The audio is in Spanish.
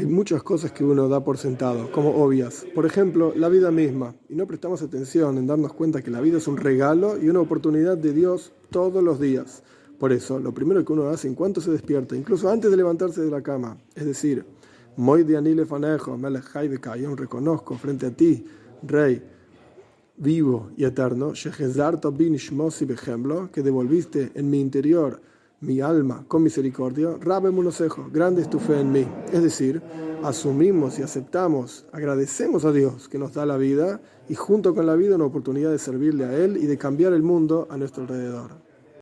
Hay muchas cosas que uno da por sentado, como obvias. Por ejemplo, la vida misma. Y no prestamos atención en darnos cuenta que la vida es un regalo y una oportunidad de Dios todos los días. Por eso, lo primero que uno hace en cuanto se despierta, incluso antes de levantarse de la cama, es decir, Moy de Anile Fanejo, reconozco frente a ti, Rey, vivo y eterno, que devolviste en mi interior mi alma con misericordia, Rabe Munosejo, grande es tu fe en mí. Es decir, asumimos y aceptamos, agradecemos a Dios que nos da la vida y junto con la vida una oportunidad de servirle a Él y de cambiar el mundo a nuestro alrededor.